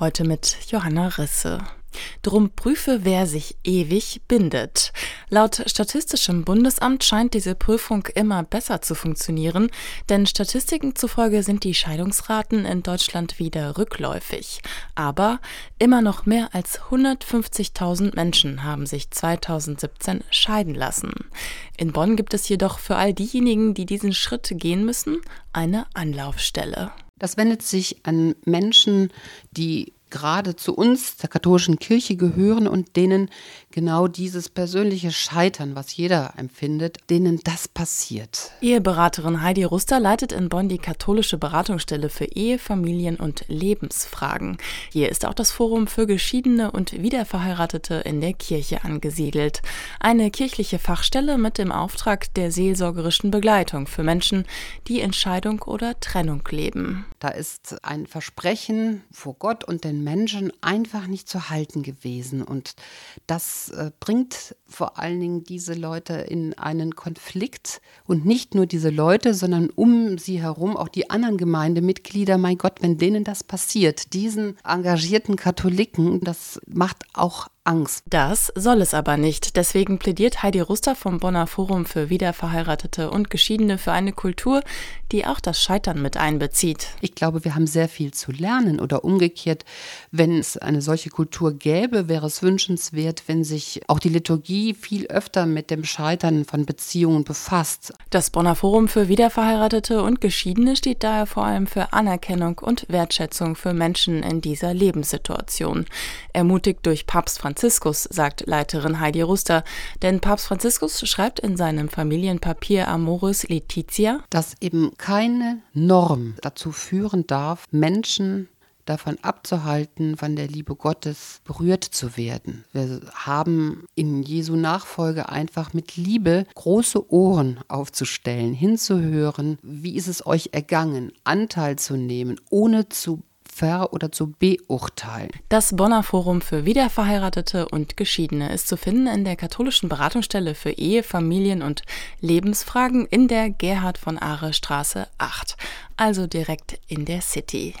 Heute mit Johanna Risse. Drum prüfe, wer sich ewig bindet. Laut Statistischem Bundesamt scheint diese Prüfung immer besser zu funktionieren, denn Statistiken zufolge sind die Scheidungsraten in Deutschland wieder rückläufig. Aber immer noch mehr als 150.000 Menschen haben sich 2017 scheiden lassen. In Bonn gibt es jedoch für all diejenigen, die diesen Schritt gehen müssen, eine Anlaufstelle. Das wendet sich an Menschen, die gerade zu uns, der katholischen Kirche, gehören und denen genau dieses persönliche Scheitern, was jeder empfindet, denen das passiert. Eheberaterin Heidi Ruster leitet in Bonn die katholische Beratungsstelle für Ehe, Familien und Lebensfragen. Hier ist auch das Forum für Geschiedene und Wiederverheiratete in der Kirche angesiedelt. Eine kirchliche Fachstelle mit dem Auftrag der seelsorgerischen Begleitung für Menschen, die in Scheidung oder Trennung leben. Da ist ein Versprechen vor Gott und den Menschen einfach nicht zu halten gewesen. Und das äh, bringt vor allen Dingen diese Leute in einen Konflikt. Und nicht nur diese Leute, sondern um sie herum auch die anderen Gemeindemitglieder. Mein Gott, wenn denen das passiert, diesen engagierten Katholiken, das macht auch Angst. Das soll es aber nicht. Deswegen plädiert Heidi Ruster vom Bonner Forum für Wiederverheiratete und Geschiedene für eine Kultur, die auch das Scheitern mit einbezieht. Ich glaube, wir haben sehr viel zu lernen oder umgekehrt, wenn es eine solche Kultur gäbe, wäre es wünschenswert, wenn sich auch die Liturgie viel öfter mit dem Scheitern von Beziehungen befasst. Das Bonner Forum für Wiederverheiratete und Geschiedene steht daher vor allem für Anerkennung und Wertschätzung für Menschen in dieser Lebenssituation. Ermutigt durch Papst Franziskus Franziskus, sagt Leiterin Heidi Ruster. Denn Papst Franziskus schreibt in seinem Familienpapier Amoris Letizia, dass eben keine Norm dazu führen darf, Menschen davon abzuhalten, von der Liebe Gottes berührt zu werden. Wir haben in Jesu Nachfolge einfach mit Liebe große Ohren aufzustellen, hinzuhören, wie ist es euch ergangen, Anteil zu nehmen, ohne zu ver- oder zu beurteilen. Das Bonner Forum für Wiederverheiratete und Geschiedene ist zu finden in der katholischen Beratungsstelle für Ehe, Familien und Lebensfragen in der Gerhard von Aare Straße 8, also direkt in der City.